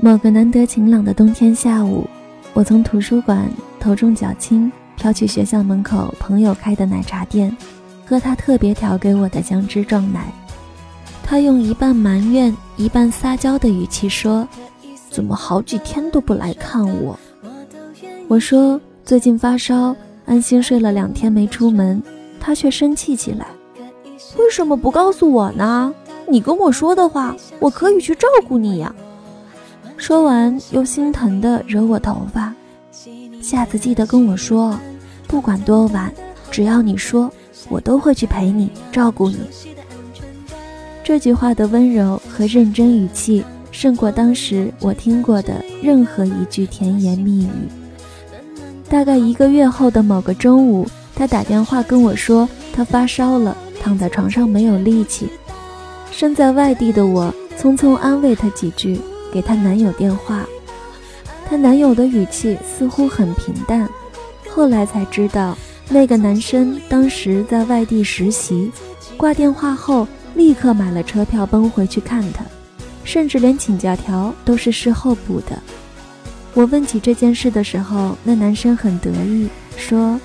某个难得晴朗的冬天下午，我从图书馆头重脚轻飘去学校门口朋友开的奶茶店，喝他特别调给我的姜汁撞奶。他用一半埋怨、一半撒娇的语气说：“怎么好几天都不来看我？”我说：“最近发烧，安心睡了两天没出门。”他却生气起来：“为什么不告诉我呢？你跟我说的话，我可以去照顾你呀。”说完，又心疼的揉我头发。下次记得跟我说，不管多晚，只要你说，我都会去陪你，照顾你。这句话的温柔和认真语气，胜过当时我听过的任何一句甜言蜜语。大概一个月后的某个中午，他打电话跟我说，他发烧了，躺在床上没有力气。身在外地的我，匆匆安慰他几句。给她男友电话，她男友的语气似乎很平淡。后来才知道，那个男生当时在外地实习，挂电话后立刻买了车票奔回去看她，甚至连请假条都是事后补的。我问起这件事的时候，那男生很得意，说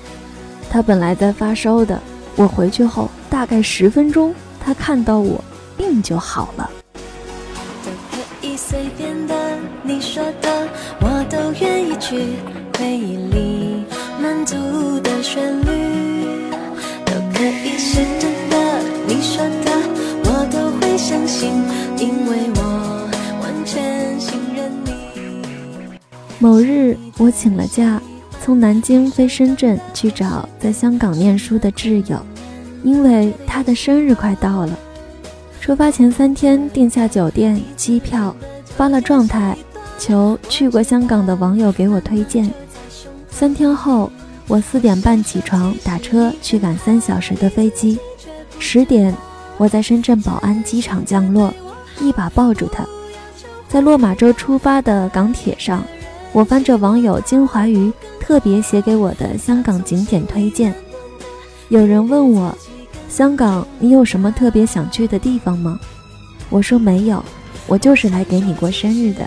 他本来在发烧的，我回去后大概十分钟，他看到我，病就好了。说的，我都愿意去回忆里满足的旋律，都可以是真的。你说的，我都会相信，因为我完全信任你。某日，我请了假，从南京飞深圳去找在香港念书的挚友，因为他的生日快到了。出发前三天订下酒店、机票。发了状态，求去过香港的网友给我推荐。三天后，我四点半起床，打车去赶三小时的飞机。十点，我在深圳宝安机场降落，一把抱住他。在落马洲出发的港铁上，我翻着网友金怀瑜特别写给我的香港景点推荐。有人问我，香港你有什么特别想去的地方吗？我说没有。我就是来给你过生日的，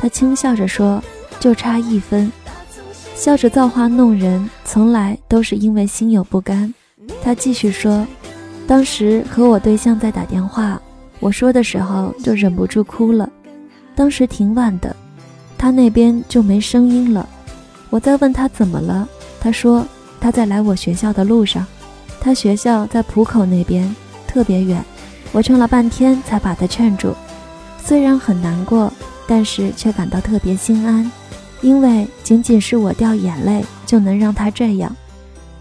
他轻笑着说：“就差一分。”笑着造化弄人，从来都是因为心有不甘。他继续说：“当时和我对象在打电话，我说的时候就忍不住哭了。当时挺晚的，他那边就没声音了。我再问他怎么了，他说他在来我学校的路上，他学校在浦口那边，特别远。我劝了半天才把他劝住。”虽然很难过，但是却感到特别心安，因为仅仅是我掉眼泪就能让他这样。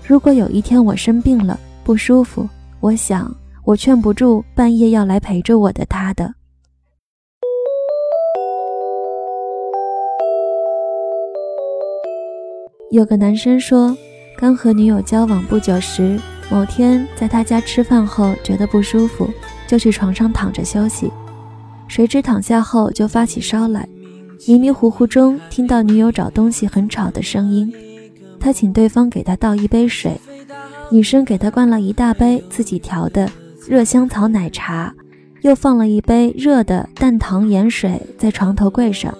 如果有一天我生病了不舒服，我想我劝不住半夜要来陪着我的他的。有个男生说，刚和女友交往不久时，某天在他家吃饭后觉得不舒服，就去床上躺着休息。谁知躺下后就发起烧来，迷迷糊糊中听到女友找东西很吵的声音，他请对方给他倒一杯水，女生给他灌了一大杯自己调的热香草奶茶，又放了一杯热的淡糖盐水在床头柜上。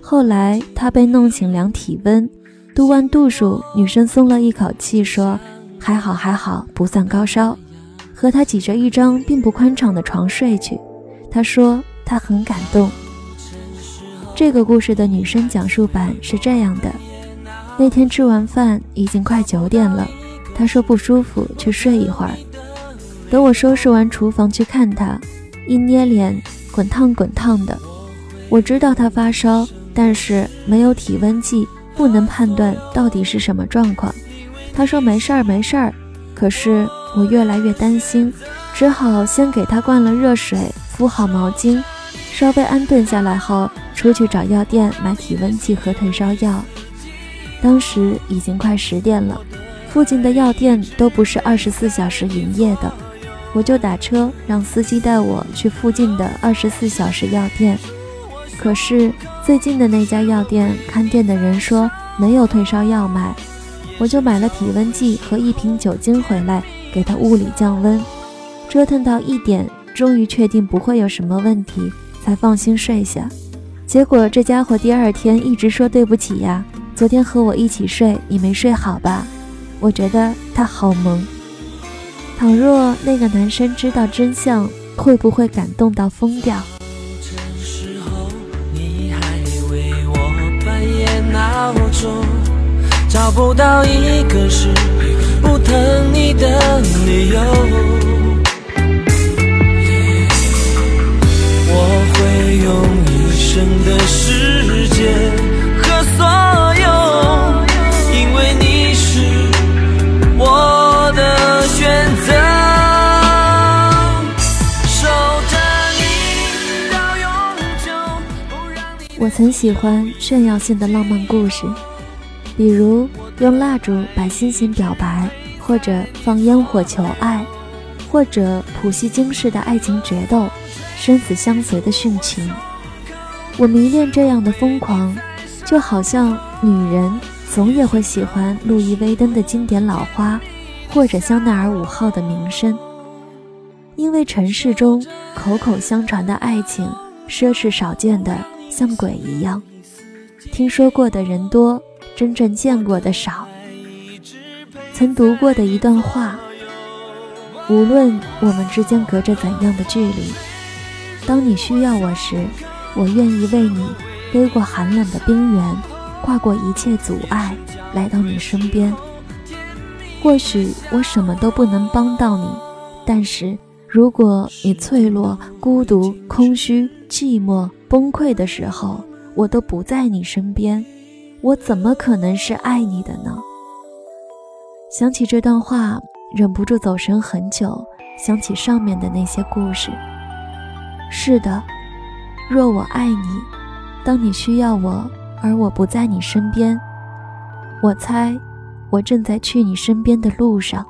后来他被弄醒量体温，度完度数，女生松了一口气说：“还好还好，不算高烧。”和他挤着一张并不宽敞的床睡去。他说他很感动。这个故事的女生讲述版是这样的：那天吃完饭已经快九点了，他说不舒服，去睡一会儿。等我收拾完厨房去看他，一捏脸，滚烫滚烫的。我知道他发烧，但是没有体温计，不能判断到底是什么状况。他说没事儿没事儿，可是我越来越担心，只好先给他灌了热水。敷好毛巾，稍微安顿下来后，出去找药店买体温计和退烧药。当时已经快十点了，附近的药店都不是二十四小时营业的，我就打车让司机带我去附近的二十四小时药店。可是最近的那家药店看店的人说没有退烧药卖，我就买了体温计和一瓶酒精回来给他物理降温。折腾到一点，终于确定不会有什么问题。才放心睡下，结果这家伙第二天一直说对不起呀。昨天和我一起睡，你没睡好吧？我觉得他好萌。倘若那个男生知道真相，会不会感动到疯掉？找不到一个是不疼你的理由。我曾喜欢炫耀性的浪漫故事，比如用蜡烛摆心形表白，或者放烟火求爱，或者普希金式的爱情决斗，生死相随的殉情。我迷恋这样的疯狂，就好像女人总也会喜欢路易威登的经典老花，或者香奈儿五号的名声，因为城市中口口相传的爱情，奢侈少见的。像鬼一样，听说过的人多，真正见过的少。曾读过的一段话：无论我们之间隔着怎样的距离，当你需要我时，我愿意为你背过寒冷的冰原，跨过一切阻碍，来到你身边。或许我什么都不能帮到你，但是如果你脆弱、孤独、空虚、寂寞，崩溃的时候，我都不在你身边，我怎么可能是爱你的呢？想起这段话，忍不住走神很久。想起上面的那些故事，是的，若我爱你，当你需要我，而我不在你身边，我猜，我正在去你身边的路上。